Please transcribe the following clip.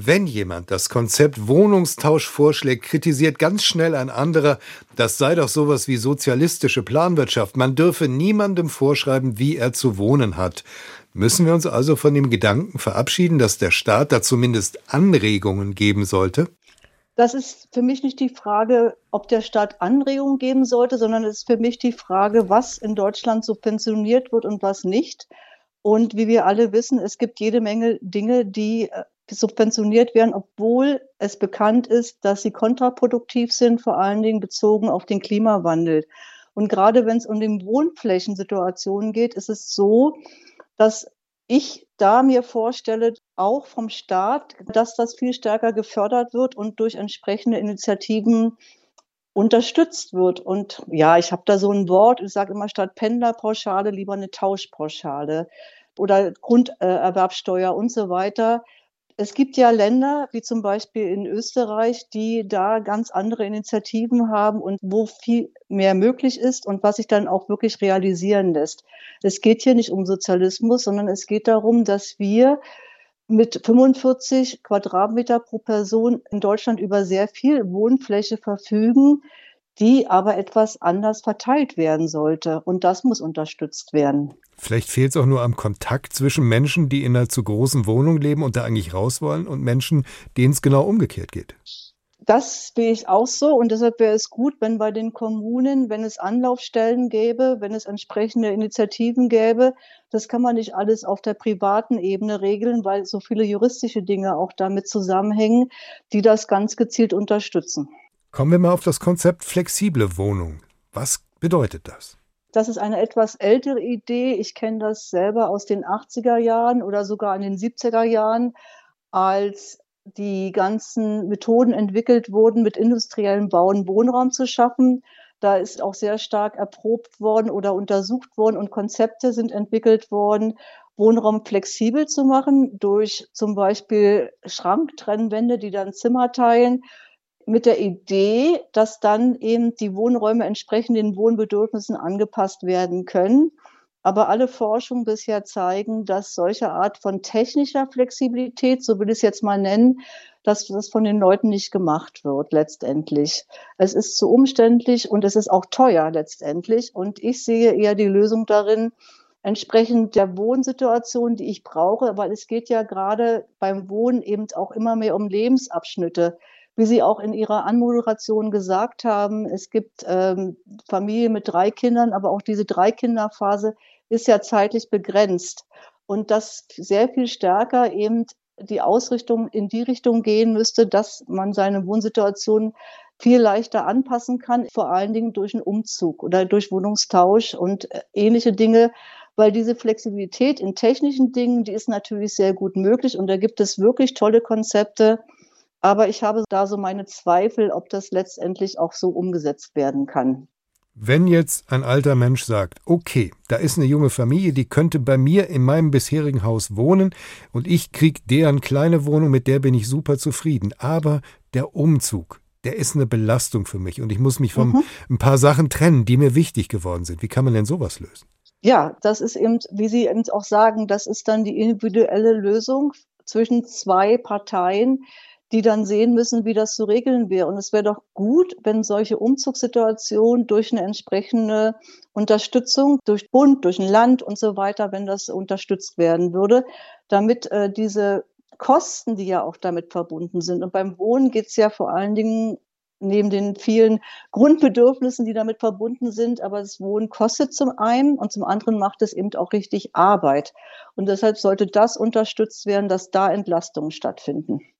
Wenn jemand das Konzept Wohnungstausch vorschlägt, kritisiert ganz schnell ein anderer, das sei doch sowas wie sozialistische Planwirtschaft. Man dürfe niemandem vorschreiben, wie er zu wohnen hat. Müssen wir uns also von dem Gedanken verabschieden, dass der Staat da zumindest Anregungen geben sollte? Das ist für mich nicht die Frage, ob der Staat Anregungen geben sollte, sondern es ist für mich die Frage, was in Deutschland subventioniert wird und was nicht. Und wie wir alle wissen, es gibt jede Menge Dinge, die äh, subventioniert werden, obwohl es bekannt ist, dass sie kontraproduktiv sind, vor allen Dingen bezogen auf den Klimawandel. Und gerade wenn es um die Wohnflächensituationen geht, ist es so, dass ich da mir vorstelle, auch vom Staat, dass das viel stärker gefördert wird und durch entsprechende Initiativen unterstützt wird. Und ja, ich habe da so ein Wort, ich sage immer statt Pendlerpauschale lieber eine Tauschpauschale oder Grunderwerbsteuer und so weiter. Es gibt ja Länder, wie zum Beispiel in Österreich, die da ganz andere Initiativen haben und wo viel mehr möglich ist und was sich dann auch wirklich realisieren lässt. Es geht hier nicht um Sozialismus, sondern es geht darum, dass wir mit 45 Quadratmeter pro Person in Deutschland über sehr viel Wohnfläche verfügen, die aber etwas anders verteilt werden sollte. Und das muss unterstützt werden. Vielleicht fehlt es auch nur am Kontakt zwischen Menschen, die in einer zu großen Wohnung leben und da eigentlich raus wollen, und Menschen, denen es genau umgekehrt geht. Das sehe ich auch so und deshalb wäre es gut, wenn bei den Kommunen, wenn es Anlaufstellen gäbe, wenn es entsprechende Initiativen gäbe, das kann man nicht alles auf der privaten Ebene regeln, weil so viele juristische Dinge auch damit zusammenhängen, die das ganz gezielt unterstützen. Kommen wir mal auf das Konzept flexible Wohnung. Was bedeutet das? Das ist eine etwas ältere Idee. Ich kenne das selber aus den 80er Jahren oder sogar in den 70er Jahren, als die ganzen Methoden entwickelt wurden, mit industriellem Bauen Wohnraum zu schaffen. Da ist auch sehr stark erprobt worden oder untersucht worden und Konzepte sind entwickelt worden, Wohnraum flexibel zu machen durch zum Beispiel Schranktrennwände, die dann Zimmer teilen mit der Idee, dass dann eben die Wohnräume entsprechend den Wohnbedürfnissen angepasst werden können. Aber alle Forschungen bisher zeigen, dass solche Art von technischer Flexibilität, so will ich es jetzt mal nennen, dass das von den Leuten nicht gemacht wird letztendlich. Es ist zu umständlich und es ist auch teuer letztendlich. Und ich sehe eher die Lösung darin, entsprechend der Wohnsituation, die ich brauche, weil es geht ja gerade beim Wohnen eben auch immer mehr um Lebensabschnitte wie Sie auch in Ihrer Anmoderation gesagt haben, es gibt ähm, Familien mit drei Kindern, aber auch diese Drei-Kinder-Phase ist ja zeitlich begrenzt. Und dass sehr viel stärker eben die Ausrichtung in die Richtung gehen müsste, dass man seine Wohnsituation viel leichter anpassen kann, vor allen Dingen durch einen Umzug oder durch Wohnungstausch und äh, ähnliche Dinge, weil diese Flexibilität in technischen Dingen, die ist natürlich sehr gut möglich und da gibt es wirklich tolle Konzepte, aber ich habe da so meine Zweifel, ob das letztendlich auch so umgesetzt werden kann. Wenn jetzt ein alter Mensch sagt, okay, da ist eine junge Familie, die könnte bei mir in meinem bisherigen Haus wohnen und ich krieg deren kleine Wohnung, mit der bin ich super zufrieden, aber der Umzug, der ist eine Belastung für mich und ich muss mich von mhm. ein paar Sachen trennen, die mir wichtig geworden sind. Wie kann man denn sowas lösen? Ja, das ist eben, wie Sie eben auch sagen, das ist dann die individuelle Lösung zwischen zwei Parteien, die dann sehen müssen, wie das zu regeln wäre. Und es wäre doch gut, wenn solche Umzugssituationen durch eine entsprechende Unterstützung, durch Bund, durch ein Land und so weiter, wenn das unterstützt werden würde, damit äh, diese Kosten, die ja auch damit verbunden sind. Und beim Wohnen geht es ja vor allen Dingen neben den vielen Grundbedürfnissen, die damit verbunden sind. Aber das Wohnen kostet zum einen und zum anderen macht es eben auch richtig Arbeit. Und deshalb sollte das unterstützt werden, dass da Entlastungen stattfinden.